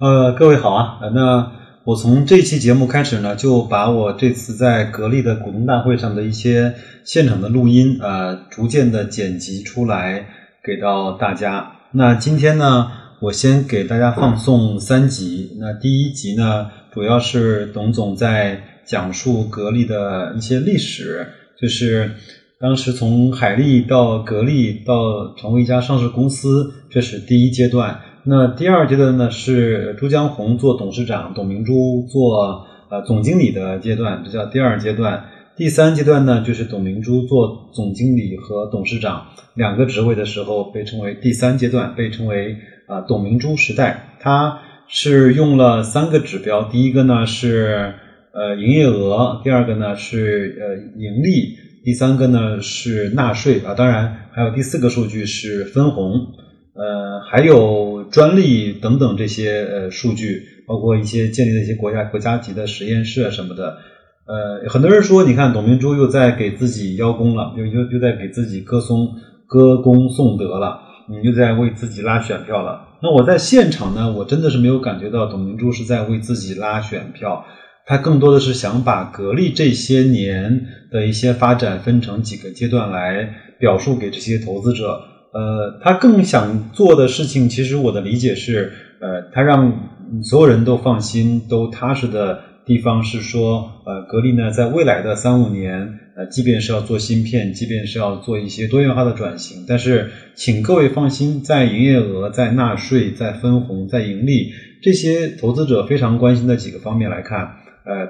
呃，各位好啊，那我从这期节目开始呢，就把我这次在格力的股东大会上的一些现场的录音，呃，逐渐的剪辑出来给到大家。那今天呢，我先给大家放送三集。那第一集呢，主要是董总在讲述格力的一些历史，就是当时从海力到格力到成为一家上市公司，这是第一阶段。那第二阶段呢，是朱江洪做董事长，董明珠做呃总经理的阶段，这叫第二阶段。第三阶段呢，就是董明珠做总经理和董事长两个职位的时候，被称为第三阶段，被称为啊、董明珠时代。它是用了三个指标，第一个呢是呃营业额，第二个呢是呃盈利，第三个呢是纳税啊，当然还有第四个数据是分红。呃，还有专利等等这些呃数据，包括一些建立的一些国家国家级的实验室啊什么的。呃，很多人说，你看董明珠又在给自己邀功了，又又又在给自己歌颂歌功颂德了，你又在为自己拉选票了。那我在现场呢，我真的是没有感觉到董明珠是在为自己拉选票，她更多的是想把格力这些年的一些发展分成几个阶段来表述给这些投资者。呃，他更想做的事情，其实我的理解是，呃，他让所有人都放心、都踏实的地方是说，呃，格力呢，在未来的三五年，呃，即便是要做芯片，即便是要做一些多元化的转型，但是请各位放心，在营业额、在纳税、在分红、在盈利这些投资者非常关心的几个方面来看，呃，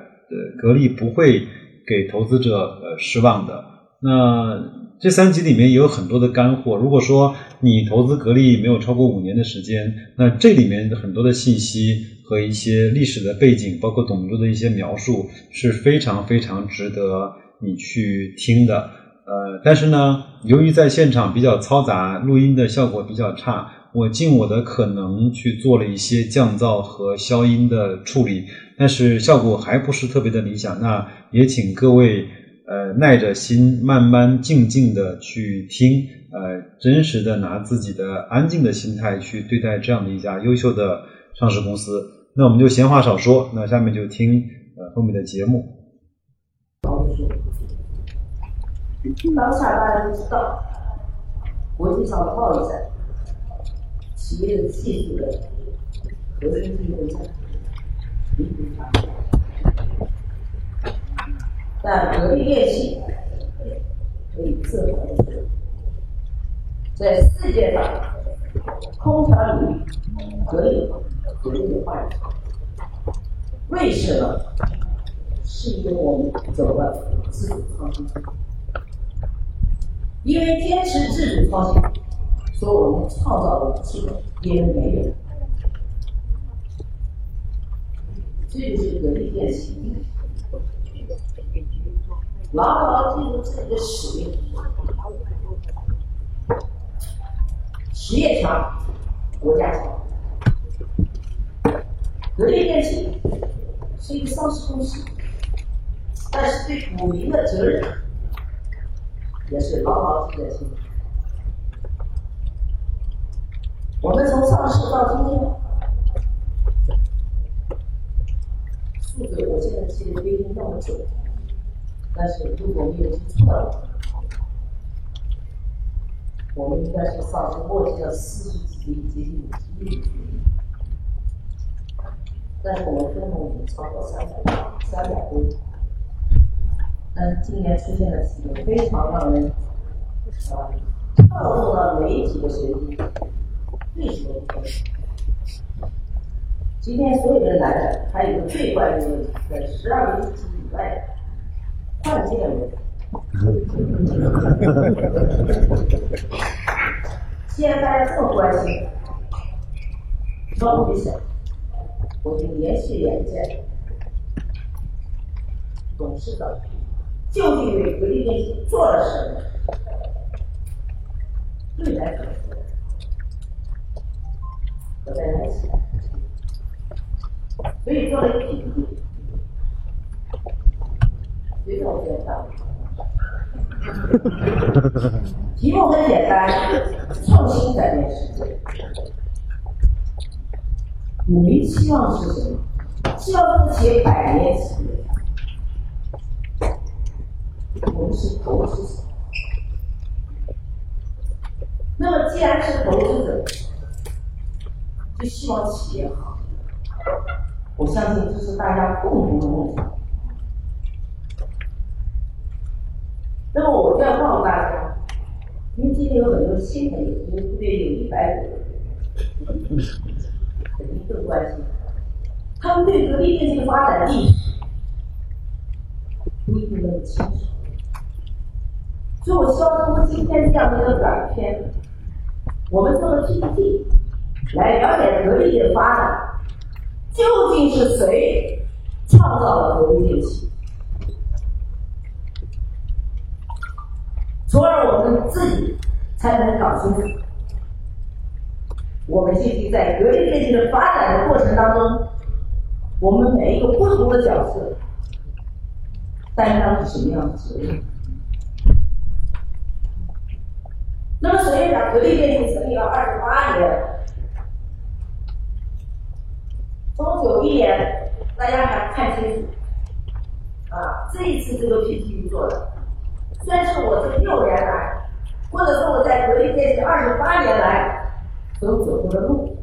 格力不会给投资者呃失望的。那这三集里面也有很多的干货。如果说你投资格力没有超过五年的时间，那这里面很多的信息和一些历史的背景，包括董明珠的一些描述，是非常非常值得你去听的。呃，但是呢，由于在现场比较嘈杂，录音的效果比较差，我尽我的可能去做了一些降噪和消音的处理，但是效果还不是特别的理想。那也请各位。呃，耐着心，慢慢静静的去听，呃，真实的拿自己的安静的心态去对待这样的一家优秀的上市公司。那我们就闲话少说，那下面就听呃后面的节目。当下大家知道，国际上的贸易战，企业的技术的核心竞争力，但格力电器可以自豪的说，在世界上空调领域，格力绝对的话语权。为什么？是因为我们走了自主创新。因为坚持自主创新，所以我们创造的机会别人没有。这就是格力电器。牢牢记住自己的使命，实业强，国家强。格力电器是一个上市公司，但是对股民的责任也是牢牢记在心里。我们从上市到今天，数字我现在记得不一定那么准。但是如果没有记错的话，我们应该是上市墨迹了四十几亿，接近五十亿。但是我们分红已经超过三百三百多亿。但是今年出现了几个非常让人啊触动了媒体的神经，为什么？今天所有的男人还有一个最关键的问题，在十二个亿以外看这个人，既然大家这么关心，稍微一想，我就连续两届董事长究竟为格力电器做了什么？未来说，我再来起来，所以做了一个。题目很简单，题目很简单，创新改变世界。股民期望是什么？希望这个企业百年企业。我们是投资者。那么，既然是投资者，就希望企业好。我相信这是大家共同的梦想。那么，我就要告诉大家，因为今天有很多新朋友，因为这边有一百多肯定更关心。他们对格力电器的发展历史不一定那么清楚，所以我希望通过今天这样的一个短片，我们做个 PPT，来了解格力的发展。究竟是谁创造了格力电器？而我们自己才能搞清楚，我们信息在格力电器的发展的过程当中，我们每一个不同的角色担当什么样的责任？那么，首先讲格力电器成立了二十八年。从九一年，大家还看清楚，啊，这一次这个 PPT 做的，算是我这六年来，或者说我在格力电器二十八年来所走过的路，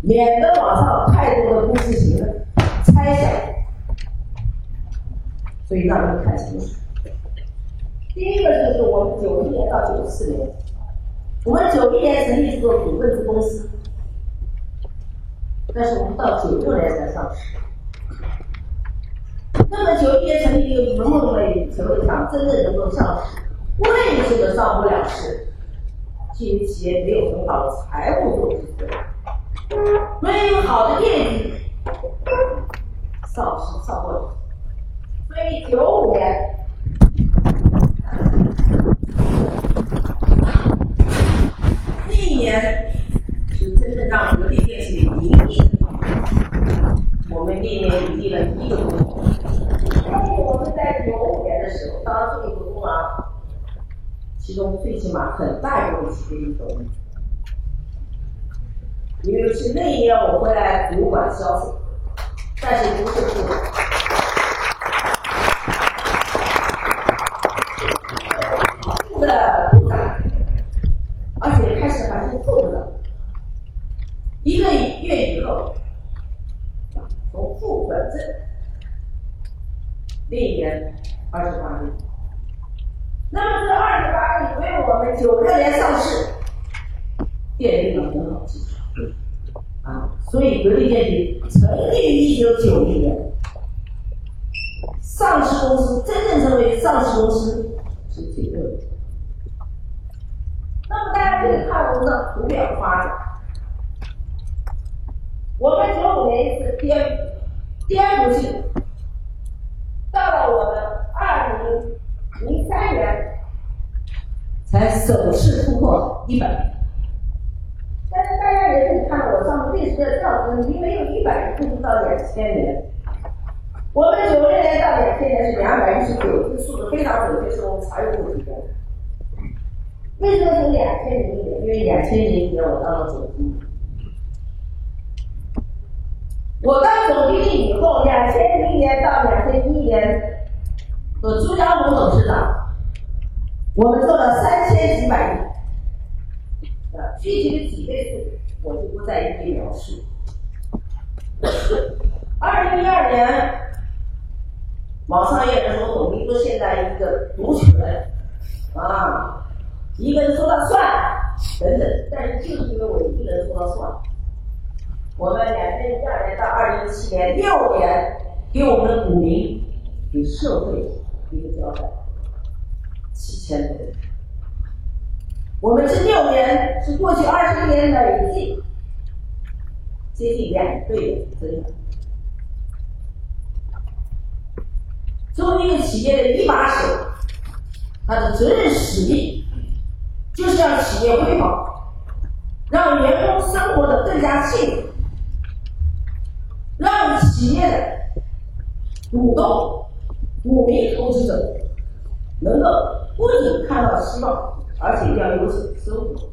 免得网上太多的不实行的猜想，所以让你们看清楚。第一个就是我们九一年到九四年，我们九一年成立这个股份制公司。但是我们到九六年才上市。那么九一年成立一个某某类成为厂，真正能够上市，为什么上不了市？基于企业没有很好的财务做支撑，没有好的业绩，上市上不了。所以九五年那一年。是真正让格力电器盈利。我们那年盈利了一个多亿。但是我们在九五年的时候，当这个股东啊，其中最起码很大一部分企业走。因为是那一年我回来主管销售，但是不是部长，的部长，而且开始还是副部长。一个月以后，从副本证那一年二十八，那么这二十八亿为我们九六年上市奠定了很好基础啊！所以格力电器成立于一九九一年，上市公司真正成为上市公司是九六年。那么大家可以看我们的图表发展。我们九五年一次颠颠覆性，到了我们二零零三年才首次突破一百。但是大家也可以看到，我上面历史的调子，你没有一百，一直到两千年。我们九零年到两千年是两百一十九，这个数字非常准确，是我们财务部提供的。为什么从两千零一年？因为两千零一年我当了总经理。我当总经理以后，两千零一年到两千一年，和朱江红董事长，我们做了三千几百亿，啊，具体的几倍数我就不再一一描述。二零一二年，网上也有人说董明珠现在一个独权，啊，一个人说了算，等等，但是就是因为我一个人说了算。我们两千一二年到二零一七年六年，给我们的股民、给社会一个交代，七千多亿。我们这六年是过去二十年累计接近两倍的增长。作为一个企业的一把手，他的责任使命就是让企业辉煌，让员工生活的更加幸福。让企业的股东、鼓励、投资者能够不仅看到希望，而且要有所收获。